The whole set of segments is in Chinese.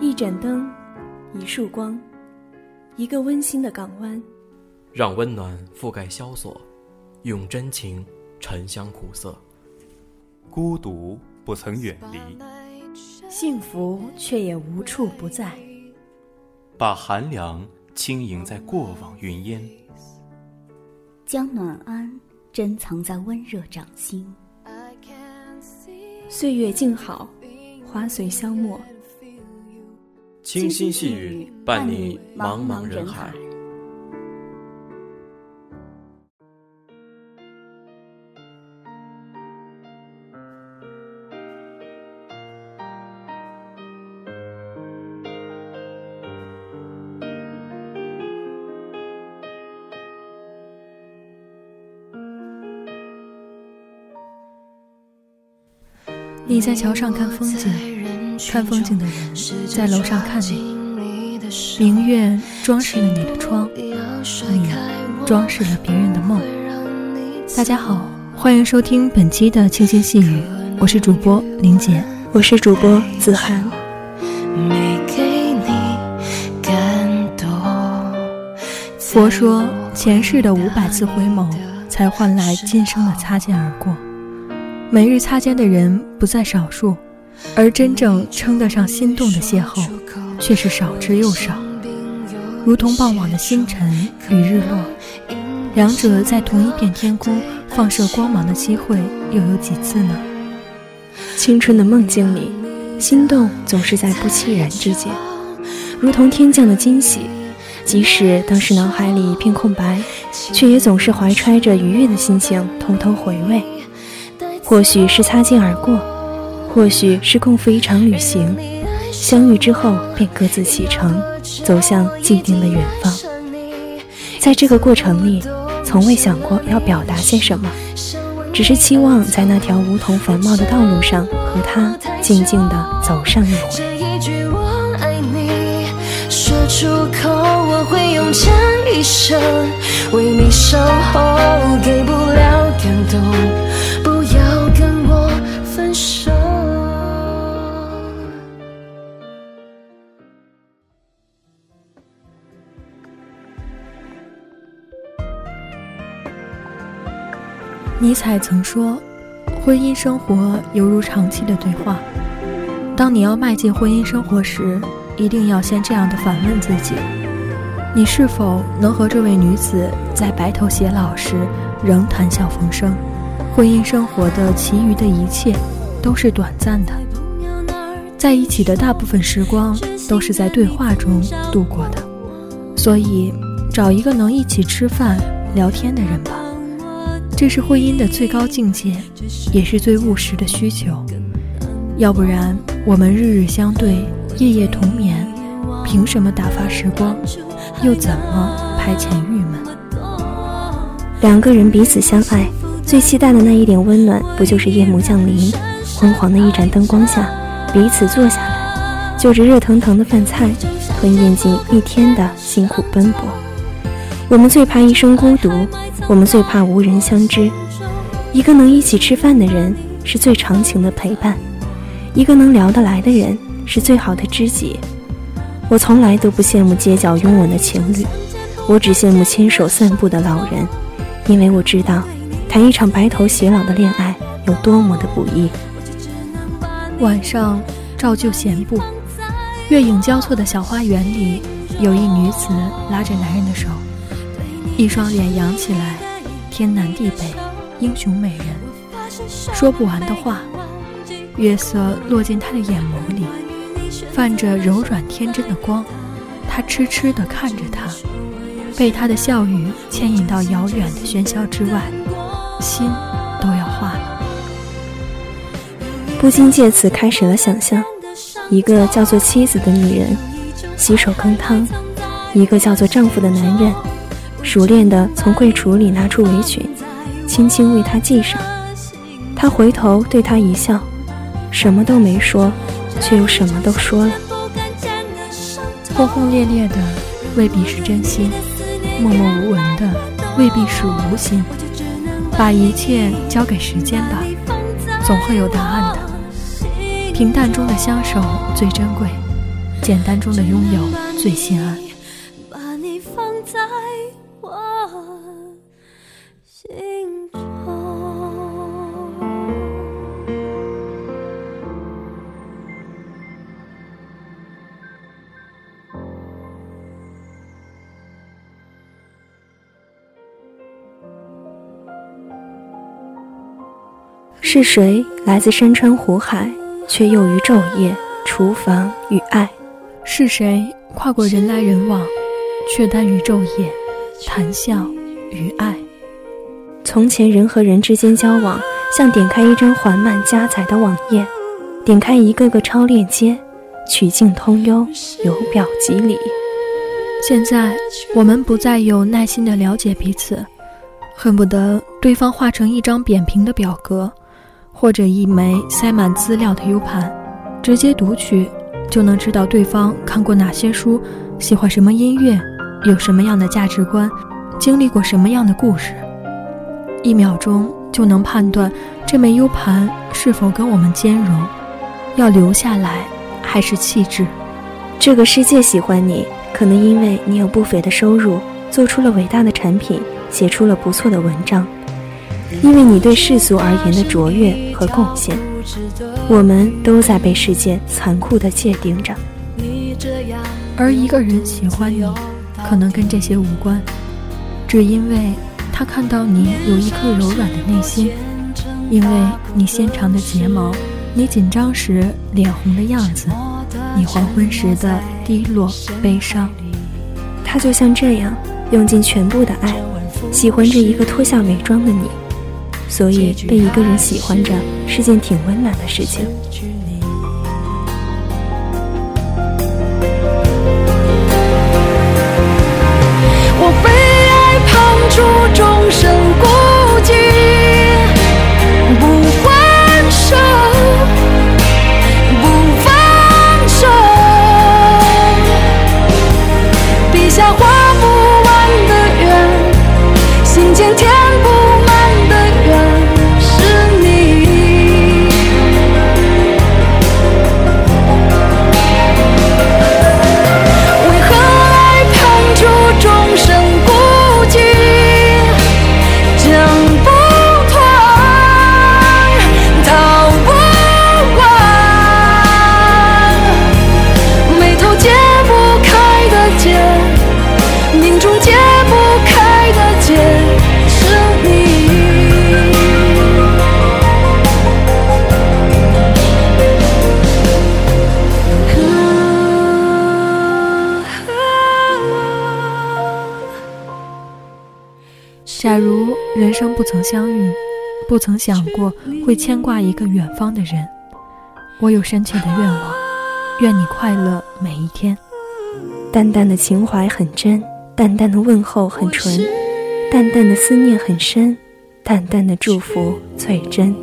一盏灯，一束光，一个温馨的港湾，让温暖覆盖萧索，用真情沉香苦涩。孤独不曾远离，幸福却也无处不在。把寒凉轻盈在过往云烟，将暖安珍藏在温热掌心。岁月静好，花随香没。清新细语伴你茫茫人海。你在桥上看风景，看风景的人在楼上看你。明月装饰了你的窗，你装饰了别人的梦。大家好，欢迎收听本期的清新细语，我是主播林姐，我是主播子涵。佛说，前世的五百次回眸，才换来今生的擦肩而过。每日擦肩的人不在少数，而真正称得上心动的邂逅，却是少之又少。如同傍晚的星辰与日落，两者在同一片天空放射光芒的机会又有几次呢？青春的梦境里，心动总是在不期然之间，如同天降的惊喜。即使当时脑海里一片空白，却也总是怀揣着愉悦的心情偷偷回味。或许是擦肩而过，或许是共赴一场旅行，相遇之后便各自启程，走向既定的远方。在这个过程里，从未想过要表达些什么，只是期望在那条梧桐繁茂的道路上和他静静地走上一回。出口，我会用这一生为你守候，给不了感动。尼采曾说：“婚姻生活犹如长期的对话。当你要迈进婚姻生活时，一定要先这样的反问自己：你是否能和这位女子在白头偕老时仍谈笑风生？婚姻生活的其余的一切都是短暂的，在一起的大部分时光都是在对话中度过的。所以，找一个能一起吃饭聊天的人吧。”这是婚姻的最高境界，也是最务实的需求。要不然，我们日日相对，夜夜同眠，凭什么打发时光？又怎么排遣郁闷？两个人彼此相爱，最期待的那一点温暖，不就是夜幕降临，昏黄的一盏灯光下，彼此坐下来，就着热腾腾的饭菜，吞咽进一天的辛苦奔波。我们最怕一生孤独。我们最怕无人相知，一个能一起吃饭的人是最长情的陪伴，一个能聊得来的人是最好的知己。我从来都不羡慕街角拥吻的情侣，我只羡慕牵手散步的老人，因为我知道，谈一场白头偕老的恋爱有多么的不易。晚上，照旧闲步，月影交错的小花园里，有一女子拉着男人的手。一双脸扬起来，天南地北，英雄美人，说不完的话。月色落进他的眼眸里，泛着柔软天真的光。他痴痴地看着他，被他的笑语牵引到遥远的喧嚣之外，心都要化了。不禁借此开始了想象：一个叫做妻子的女人，洗手羹汤；一个叫做丈夫的男人。熟练地从柜橱里拿出围裙，轻轻为她系上。他回头对她一笑，什么都没说，却又什么都说了。轰轰烈烈的未必是真心，默默无闻的未必是无心。把一切交给时间吧，总会有答案的。平淡中的相守最珍贵，简单中的拥有最心安。是谁来自山川湖海，却又于昼夜、厨房与爱？是谁跨过人来人往，却耽于昼夜、谈笑与爱？从前人和人之间交往，像点开一张缓慢加载的网页，点开一个个超链接，曲径通幽，由表及里。现在我们不再有耐心的了解彼此，恨不得对方画成一张扁平的表格。或者一枚塞满资料的 U 盘，直接读取就能知道对方看过哪些书，喜欢什么音乐，有什么样的价值观，经历过什么样的故事。一秒钟就能判断这枚 U 盘是否跟我们兼容，要留下来还是弃置。这个世界喜欢你，可能因为你有不菲的收入，做出了伟大的产品，写出了不错的文章。因为你对世俗而言的卓越和贡献，我们都在被世界残酷的界定着。而一个人喜欢你，可能跟这些无关，只因为他看到你有一颗柔软的内心，因为你纤长的睫毛，你紧张时脸红的样子，你黄昏时的低落悲伤。他就像这样，用尽全部的爱，喜欢着一个脱下伪装的你。所以，被一个人喜欢着是件挺温暖的事情。假如人生不曾相遇，不曾想过会牵挂一个远方的人，我有深切的愿望，愿你快乐每一天。淡淡的情怀很真，淡淡的问候很纯，淡淡的思念很深，淡淡的祝福最真。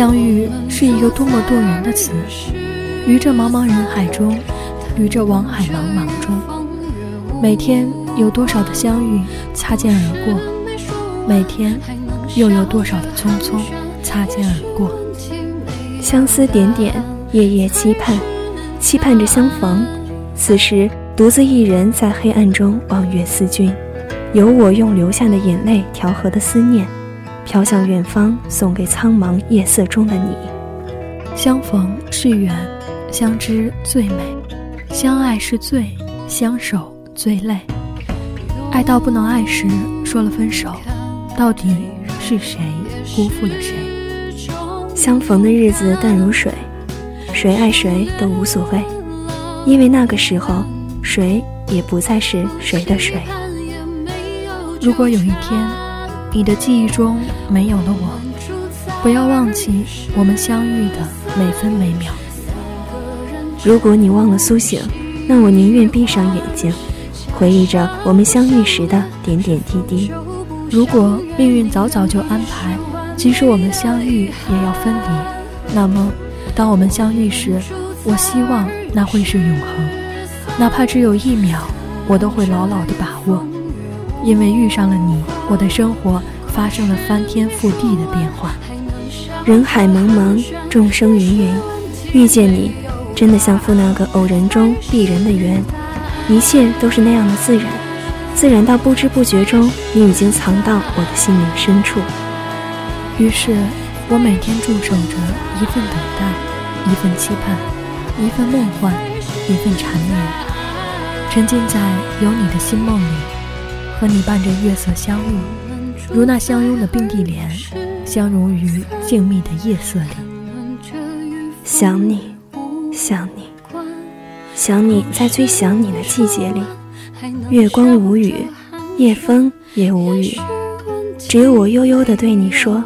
相遇是一个多么动人的词，于这茫茫人海中，于这网海茫茫中，每天有多少的相遇擦肩而过，每天又有多少的匆匆擦肩而过，相思点点，夜夜期盼，期盼着相逢。此时独自一人在黑暗中望月思君，有我用流下的眼泪调和的思念。飘向远方，送给苍茫夜色中的你。相逢是缘，相知最美，相爱是罪，相守最累。爱到不能爱时，说了分手，到底是谁辜负了谁？相逢的日子淡如水，谁爱谁都无所谓，因为那个时候，谁也不再是谁的谁。如果有一天。你的记忆中没有了我，不要忘记我们相遇的每分每秒。如果你忘了苏醒，那我宁愿闭上眼睛，回忆着我们相遇时的点点滴滴。如果命运早早就安排，即使我们相遇也要分离，那么，当我们相遇时，我希望那会是永恒，哪怕只有一秒，我都会牢牢的把握。因为遇上了你，我的生活发生了翻天覆地的变化。人海茫茫，众生芸芸，遇见你，真的像赴那个偶然中必然的缘，一切都是那样的自然，自然到不知不觉中，你已经藏到我的心灵深处。于是，我每天驻守着一份等待，一份期盼，一份梦幻，一份缠绵，沉浸在有你的心梦里，和你伴着月色相遇，如那相拥的并蒂莲。相融于静谧的夜色里，想你，想你，想你在最想你的季节里，月光无语，夜风也无语，只有我悠悠地对你说，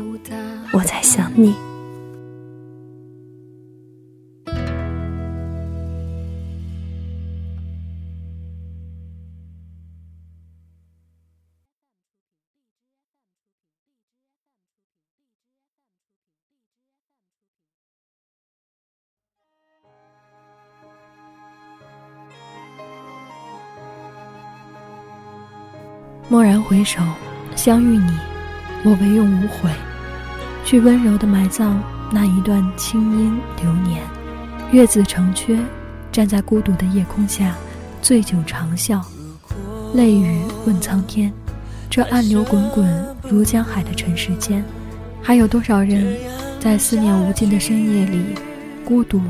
我在想你。回首，相遇你，我唯用无悔，去温柔的埋葬那一段清音流年。月子成缺，站在孤独的夜空下，醉酒长啸，泪雨问苍天。这暗流滚滚如江海的尘世间，还有多少人在思念无尽的深夜里，孤独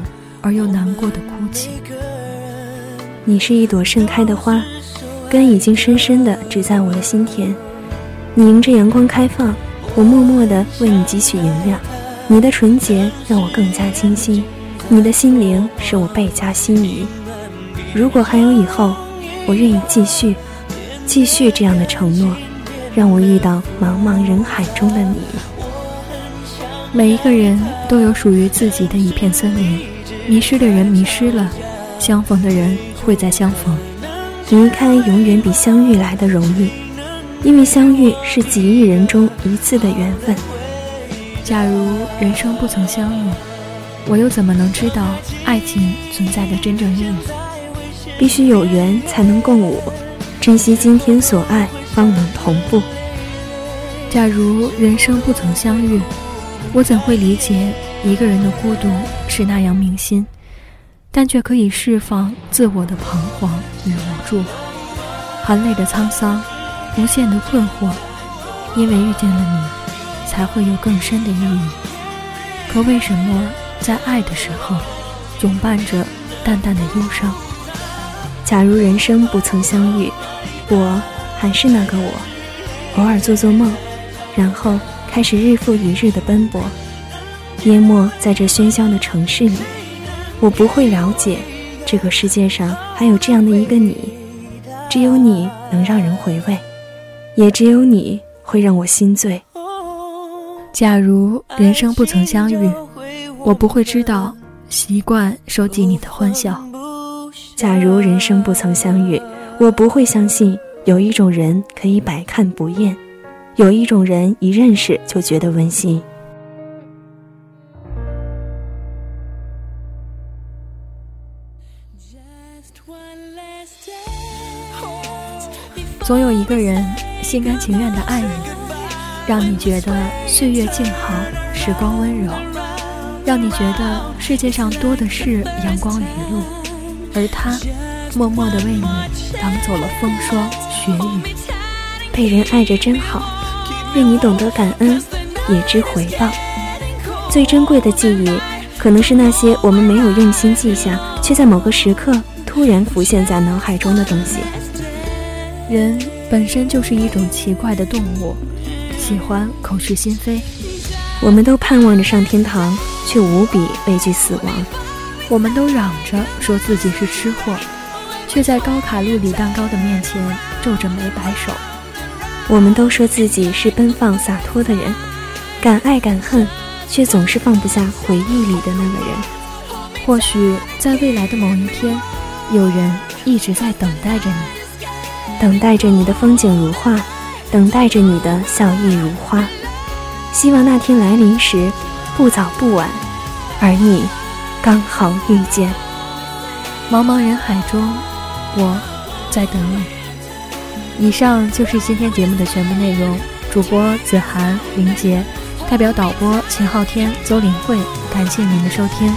而又难过的哭泣？你是一朵盛开的花。根已经深深地植在我的心田，你迎着阳光开放，我默默地为你汲取营养。你的纯洁让我更加清新，你的心灵使我倍加心仪。如果还有以后，我愿意继续，继续这样的承诺，让我遇到茫茫人海中的你。每一个人都有属于自己的一片森林，迷失的人迷失了，相逢的人会再相逢。离开永远比相遇来的容易，因为相遇是几亿人中一次的缘分。假如人生不曾相遇，我又怎么能知道爱情存在的真正意义？必须有缘才能共舞，珍惜今天所爱，方能同步。假如人生不曾相遇，我怎会理解一个人的孤独是那样铭心？但却可以释放自我的彷徨与无助，含泪的沧桑，无限的困惑。因为遇见了你，才会有更深的意义。可为什么在爱的时候，总伴着淡淡的忧伤？假如人生不曾相遇，我还是那个我，偶尔做做梦，然后开始日复一日的奔波，淹没在这喧嚣的城市里。我不会了解，这个世界上还有这样的一个你，只有你能让人回味，也只有你会让我心醉。假如人生不曾相遇，我不会知道习惯收集你的欢笑。假如人生不曾相遇，我不会相信有一种人可以百看不厌，有一种人一认识就觉得温馨。总有一个人心甘情愿的爱你，让你觉得岁月静好，时光温柔，让你觉得世界上多的是阳光雨露，而他默默的为你挡走了风霜雪雨。被人爱着真好，愿你懂得感恩，也知回报。最珍贵的记忆，可能是那些我们没有用心记下，却在某个时刻突然浮现在脑海中的东西。人本身就是一种奇怪的动物，喜欢口是心非。我们都盼望着上天堂，却无比畏惧死亡。我们都嚷着说自己是吃货，却在高卡路里蛋糕的面前皱着眉摆手。我们都说自己是奔放洒脱的人，敢爱敢恨，却总是放不下回忆里的那个人。或许在未来的某一天，有人一直在等待着你。等待着你的风景如画，等待着你的笑意如花。希望那天来临时，不早不晚，而你刚好遇见。茫茫人海中，我在等你。以上就是今天节目的全部内容。主播子涵、林杰，代表导播秦昊天、邹林慧，感谢您的收听。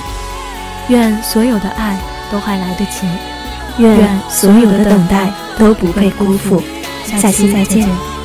愿所有的爱都还来得及，愿所有的等待都不被辜负。下期再见。